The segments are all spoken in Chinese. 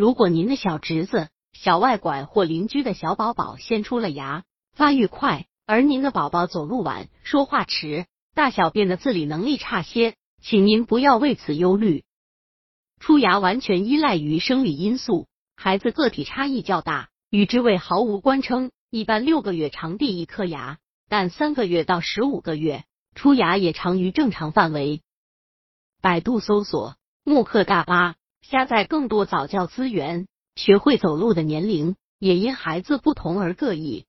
如果您的小侄子、小外拐或邻居的小宝宝先出了牙，发育快，而您的宝宝走路晚、说话迟、大小便的自理能力差些，请您不要为此忧虑。出牙完全依赖于生理因素，孩子个体差异较大，与之位毫无关称。一般六个月长第一颗牙，但三个月到十五个月出牙也常于正常范围。百度搜索木克大巴。下载更多早教资源，学会走路的年龄也因孩子不同而各异。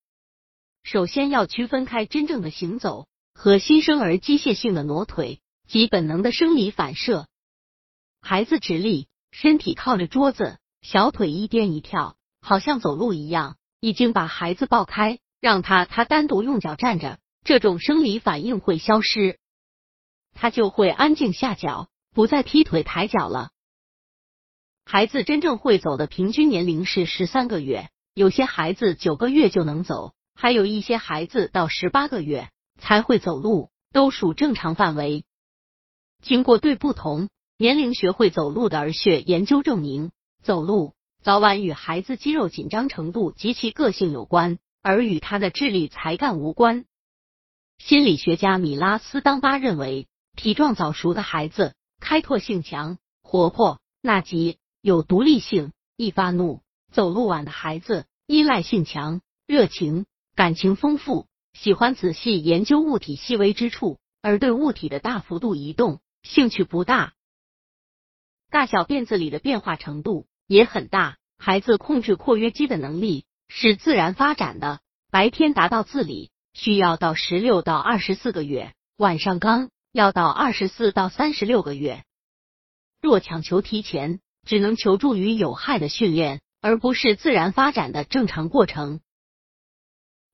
首先要区分开真正的行走和新生儿机械性的挪腿及本能的生理反射。孩子直立，身体靠着桌子，小腿一颠一跳，好像走路一样，已经把孩子抱开，让他他单独用脚站着，这种生理反应会消失，他就会安静下脚，不再劈腿抬脚了。孩子真正会走的平均年龄是十三个月，有些孩子九个月就能走，还有一些孩子到十八个月才会走路，都属正常范围。经过对不同年龄学会走路的儿血研究证明，走路早晚与孩子肌肉紧张程度及其个性有关，而与他的智力才干无关。心理学家米拉斯当巴认为，体壮早熟的孩子开拓性强、活泼、纳吉。有独立性，易发怒；走路晚的孩子依赖性强、热情、感情丰富，喜欢仔细研究物体细微之处，而对物体的大幅度移动兴趣不大。大小便子里的变化程度也很大。孩子控制括约肌的能力是自然发展的，白天达到自理需要到十六到二十四个月，晚上刚要到二十四到三十六个月。若强求提前。只能求助于有害的训练，而不是自然发展的正常过程。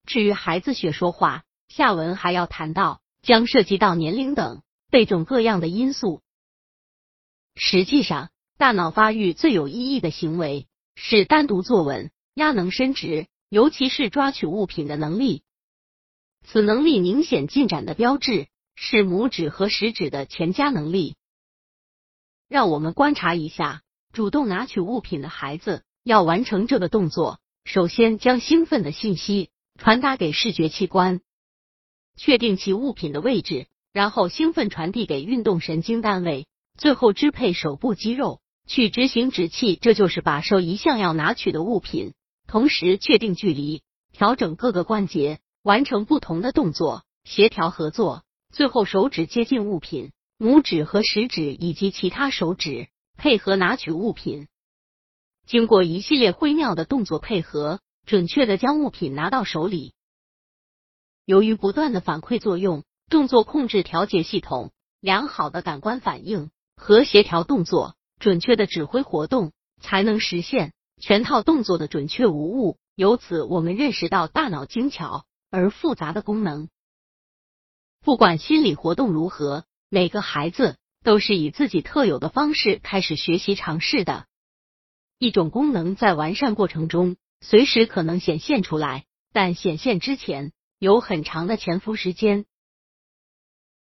至于孩子学说话，下文还要谈到，将涉及到年龄等各种各样的因素。实际上，大脑发育最有意义的行为是单独坐稳、压能伸直，尤其是抓取物品的能力。此能力明显进展的标志是拇指和食指的全家能力。让我们观察一下。主动拿取物品的孩子要完成这个动作，首先将兴奋的信息传达给视觉器官，确定其物品的位置，然后兴奋传递给运动神经单位，最后支配手部肌肉去执行指气。这就是把手移向要拿取的物品，同时确定距离，调整各个关节，完成不同的动作，协调合作，最后手指接近物品，拇指和食指以及其他手指。配合拿取物品，经过一系列微妙的动作配合，准确的将物品拿到手里。由于不断的反馈作用、动作控制调节系统、良好的感官反应和协调动作、准确的指挥活动，才能实现全套动作的准确无误。由此，我们认识到大脑精巧而复杂的功能。不管心理活动如何，每个孩子。都是以自己特有的方式开始学习尝试的一种功能，在完善过程中随时可能显现出来，但显现之前有很长的潜伏时间。